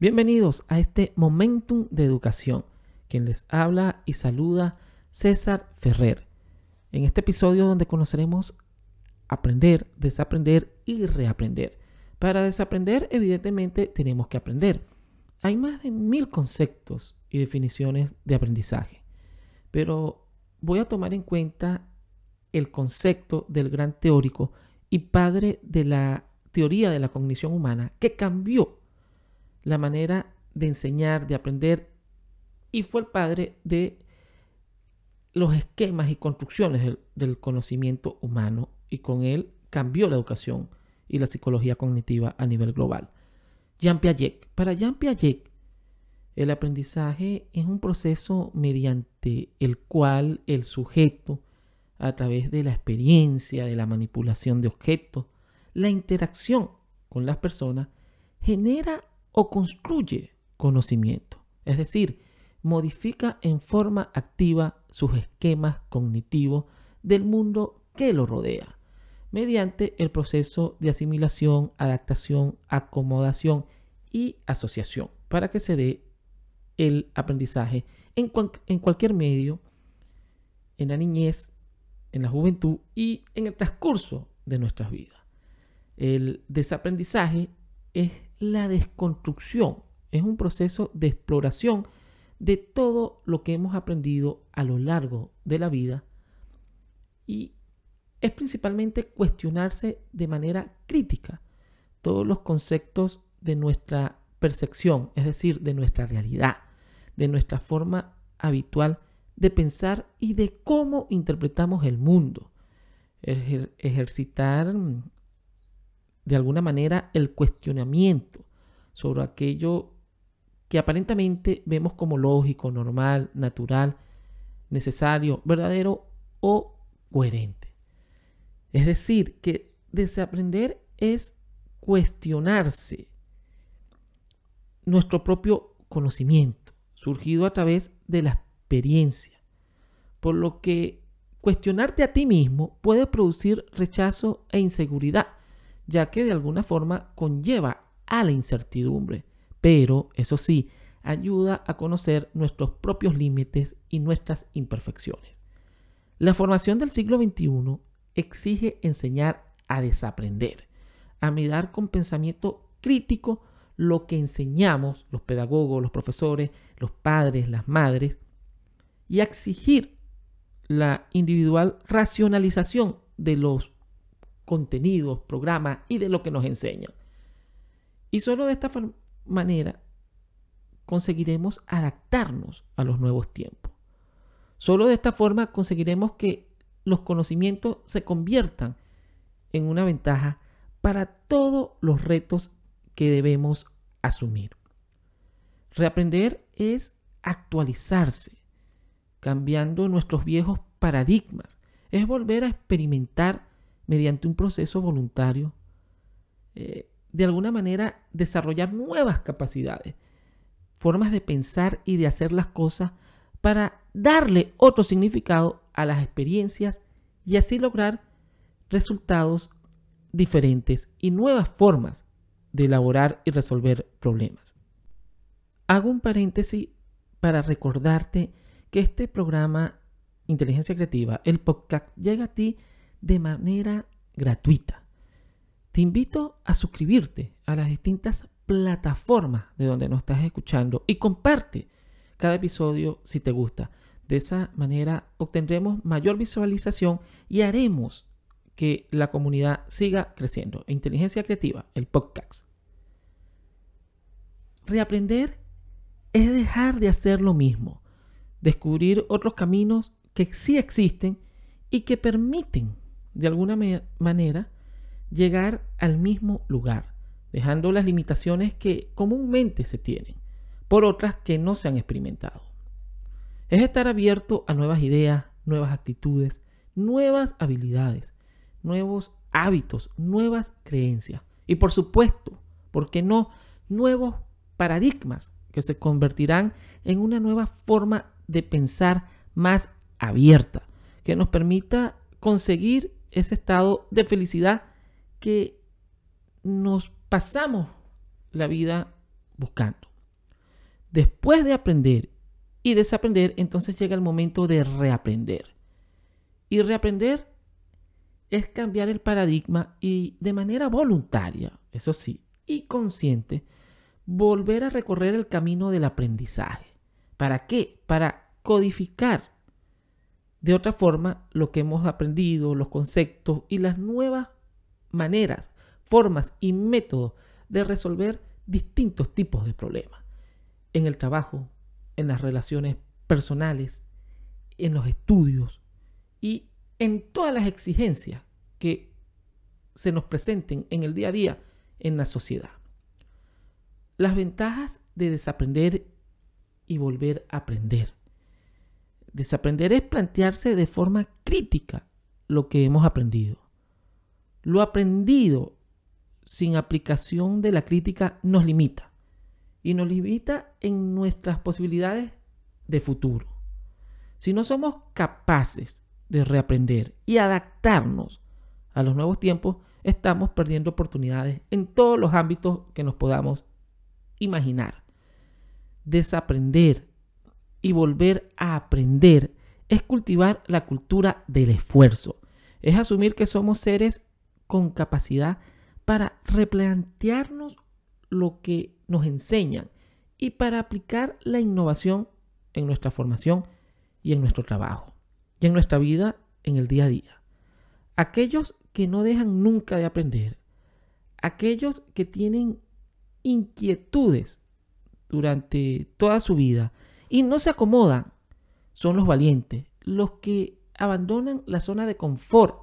Bienvenidos a este Momentum de Educación. Quien les habla y saluda César Ferrer. En este episodio donde conoceremos aprender, desaprender y reaprender. Para desaprender, evidentemente, tenemos que aprender. Hay más de mil conceptos y definiciones de aprendizaje, pero voy a tomar en cuenta el concepto del gran teórico y padre de la teoría de la cognición humana que cambió la manera de enseñar, de aprender, y fue el padre de los esquemas y construcciones del, conocimiento humano, y con él cambió la educación y la psicología cognitiva a nivel global. Jean Piaget. Para Jean Piaget, el aprendizaje es un proceso mediante el cual el sujeto, a través de la experiencia, de la manipulación de objetos, la interacción con las personas, genera o construye conocimiento, es decir, modifica en forma activa sus esquemas cognitivos del mundo que lo rodea, mediante el proceso de asimilación, adaptación, acomodación y asociación, para que se dé el aprendizaje en, en cualquier medio, en la niñez, en la juventud y en el transcurso de nuestras vidas. El desaprendizaje es la desconstrucción, es un proceso de exploración de todo lo que hemos aprendido a lo largo de la vida y es principalmente cuestionarse de manera crítica todos los conceptos de nuestra percepción, es decir, de nuestra realidad, de nuestra forma habitual de pensar y de cómo interpretamos el mundo. ejercitar de alguna manera el cuestionamiento sobre aquello que aparentemente vemos como lógico, normal, natural, necesario, verdadero o coherente. Es decir, que desaprender es cuestionarse nuestro propio conocimiento, surgido a través de la experiencia, por lo que cuestionarte a ti mismo puede producir rechazo e inseguridad ya que de alguna forma conlleva a la incertidumbre, pero eso sí, ayuda a conocer nuestros propios límites y nuestras imperfecciones. La formación del siglo XXI exige enseñar a desaprender, a mirar con pensamiento crítico lo que enseñamos los pedagogos, los profesores, los padres, las madres, y a exigir la individual racionalización de los contenidos, programas y de lo que nos enseñan. Y solo de esta manera conseguiremos adaptarnos a los nuevos tiempos. Solo de esta forma conseguiremos que los conocimientos se conviertan en una ventaja para todos los retos que debemos asumir. Reaprender es actualizarse, cambiando nuestros viejos paradigmas. Es volver a experimentar mediante un proceso voluntario, eh, de alguna manera desarrollar nuevas capacidades, formas de pensar y de hacer las cosas para darle otro significado a las experiencias y así lograr resultados diferentes y nuevas formas de elaborar y resolver problemas. Hago un paréntesis para recordarte que este programa Inteligencia Creativa, el podcast, llega a ti de manera gratuita. Te invito a suscribirte a las distintas plataformas de donde nos estás escuchando y comparte cada episodio si te gusta. De esa manera obtendremos mayor visualización y haremos que la comunidad siga creciendo. Inteligencia Creativa, el podcast. Reaprender es dejar de hacer lo mismo, descubrir otros caminos que sí existen y que permiten de alguna manera llegar al mismo lugar, dejando las limitaciones que comúnmente se tienen por otras que no se han experimentado. Es estar abierto a nuevas ideas, nuevas actitudes, nuevas habilidades, nuevos hábitos, nuevas creencias y por supuesto, ¿por qué no? Nuevos paradigmas que se convertirán en una nueva forma de pensar más abierta, que nos permita conseguir ese estado de felicidad que nos pasamos la vida buscando. Después de aprender y desaprender, entonces llega el momento de reaprender. Y reaprender es cambiar el paradigma y de manera voluntaria, eso sí, y consciente, volver a recorrer el camino del aprendizaje. ¿Para qué? Para codificar de otra forma lo que hemos aprendido, los conceptos y las nuevas maneras, formas y métodos de resolver distintos tipos de problemas. En el trabajo, en las relaciones personales, en los estudios y en todas las exigencias que se nos presenten en el día a día en la sociedad. Las ventajas de desaprender y volver a aprender. Desaprender es plantearse de forma crítica lo que hemos aprendido. Lo aprendido sin aplicación de la crítica nos limita y nos limita en nuestras posibilidades de futuro. Si no somos capaces de reaprender y adaptarnos a los nuevos tiempos, estamos perdiendo oportunidades en todos los ámbitos que nos podamos imaginar. Desaprender y volver a aprender es cultivar la cultura del esfuerzo. Es asumir que somos seres con capacidad para replantearnos lo que nos enseñan y para aplicar la innovación en nuestra formación y en nuestro trabajo y en nuestra vida en el día a día. Aquellos que no dejan nunca de aprender, aquellos que tienen inquietudes durante toda su vida y no se acomodan, son los valientes, los que abandonan la zona de confort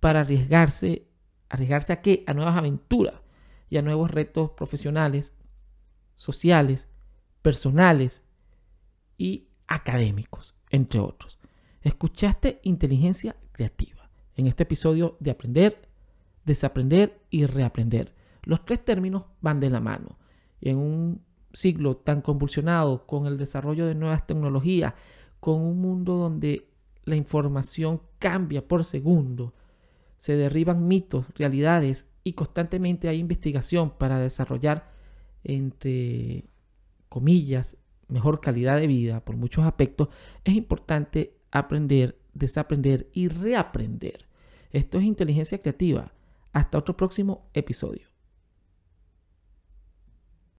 para arriesgarse, arriesgarse a qué? A nuevas aventuras y a nuevos retos profesionales, sociales, personales y académicos, entre otros. Escuchaste inteligencia creativa en este episodio de aprender, desaprender y reaprender. Los tres términos van de la mano. En un siglo tan convulsionado con el desarrollo de nuevas tecnologías, con un mundo donde la información cambia por segundo, se derriban mitos, realidades y constantemente hay investigación para desarrollar, entre comillas, mejor calidad de vida por muchos aspectos, es importante aprender, desaprender y reaprender. Esto es inteligencia creativa. Hasta otro próximo episodio.